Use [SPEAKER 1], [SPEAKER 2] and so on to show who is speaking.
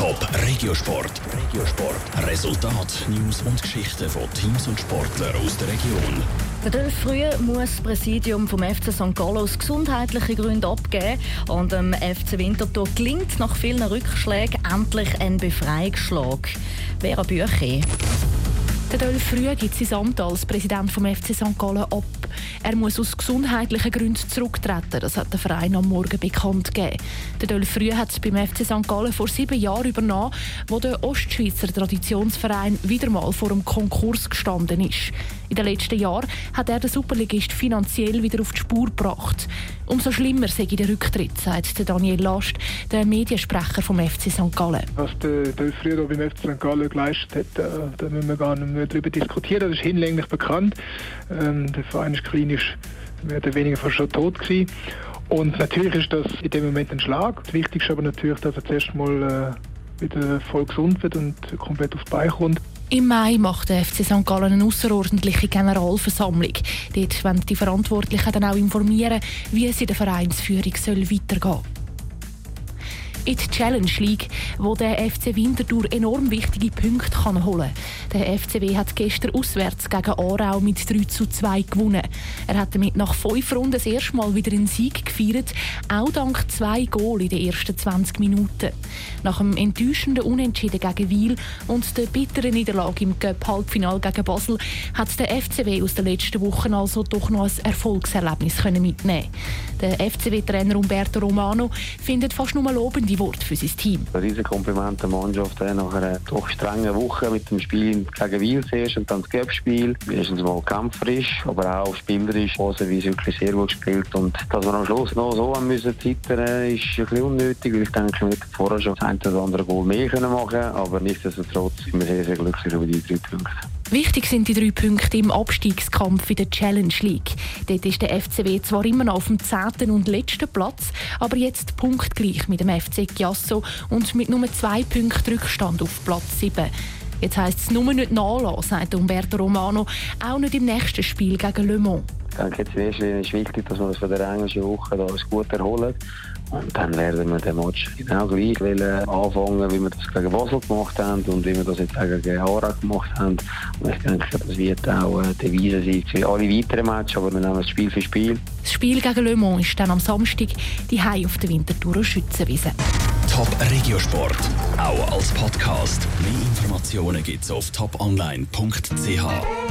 [SPEAKER 1] Top Regiosport. Regiosport. Resultat, News und Geschichten von Teams und Sportlern aus der Region.
[SPEAKER 2] Der Früh muss das Präsidium vom FC St. Gallen aus gesundheitlichen Gründen abgeben. Und dem FC Winterthur gelingt nach vielen Rückschlägen endlich ein Befreiungsschlag. Vera Büchi.
[SPEAKER 3] Der Dolph Früh gibt sein Amt als Präsident vom FC St. Gallen ab. Er muss aus gesundheitlichen Gründen zurücktreten. Das hat der Verein am Morgen bekannt gegeben. Der Dolph Früh hat es beim FC St. Gallen vor sieben Jahren übernommen, wo der Ostschweizer Traditionsverein wieder mal vor einem Konkurs gestanden ist. In den letzten Jahren hat er den Superligist finanziell wieder auf die Spur gebracht. Umso schlimmer sei der Rücktritt, sagt Daniel Last, der Mediensprecher vom FC St. Gallen.
[SPEAKER 4] Was der Früh beim FC St. Gallen geleistet hat, äh, da müssen wir gar nicht mehr darüber diskutieren. Das ist hinlänglich bekannt. Ähm, der Verein ist klinisch mehr oder weniger schon tot gewesen. Und natürlich ist das in dem Moment ein Schlag. Das Wichtigste ist aber natürlich, dass er zuerst mal äh, wieder voll gesund wird und komplett aufs Bein kommt.
[SPEAKER 3] Im Mai macht der FC St. Gallen eine außerordentliche Generalversammlung. Dort wollen die Verantwortlichen dann auch informieren, wie es in der Vereinsführung weitergehen soll in die Challenge League, wo der FC Winterthur enorm wichtige Punkte kann holen kann. Der FCW hat gestern auswärts gegen Aarau mit 3 zu 2 gewonnen. Er hat damit nach fünf Runden das erste Mal wieder einen Sieg gefeiert, auch dank zwei Goal in den ersten 20 Minuten. Nach dem enttäuschenden Unentschieden gegen Wiel und der bitteren Niederlage im Cup-Halbfinal gegen Basel hat der FCW aus den letzten Wochen also doch noch ein Erfolgserlebnis mitnehmen Der FCW-Trainer Umberto Romano findet fast nur lobende Wort für sein Team.
[SPEAKER 5] Ein riesen Kompliment der Mannschaft nach einer doch strengen Woche mit dem Spiel gegen Wiel zuerst und dann das Göppspiel. Erstens mal kämpferisch, aber auch spielerisch. Posewies wirklich sehr gut gespielt und dass wir am Schluss noch so haben müssen zittern, ist ein bisschen unnötig, weil ich denke, wir hätten vorher schon ein oder andere Goal mehr können machen aber nichtsdestotrotz sind wir sehr, sehr glücklich über die drei Punkte.
[SPEAKER 3] Wichtig sind die drei Punkte im Abstiegskampf in der Challenge League. Dort ist der FCW zwar immer noch auf dem zehnten und letzten Platz, aber jetzt punktgleich mit dem FC Chiasso und mit nur zwei Punkten Rückstand auf Platz 7. Jetzt heisst es nur nicht nachlassen, sagt Umberto Romano, auch nicht im nächsten Spiel gegen Le Mans.
[SPEAKER 5] Ich denke, jetzt in erster Linie ist wichtig, dass wir uns von der englischen Woche da gut erholen. Und dann werden wir den Match genau gleich anfangen, wie wir das gegen Basel gemacht haben und wie wir das jetzt gegen Aarau gemacht haben. Und ich denke, das wird auch die Devise sein für alle weiteren Matches, aber wir nehmen es Spiel für Spiel.
[SPEAKER 3] Das Spiel gegen Le Mans ist dann am Samstag die Hai auf der Winterthur Schützenwiese.
[SPEAKER 1] Top Regiosport, auch als Podcast. Mehr Informationen gibt's auf toponline.ch.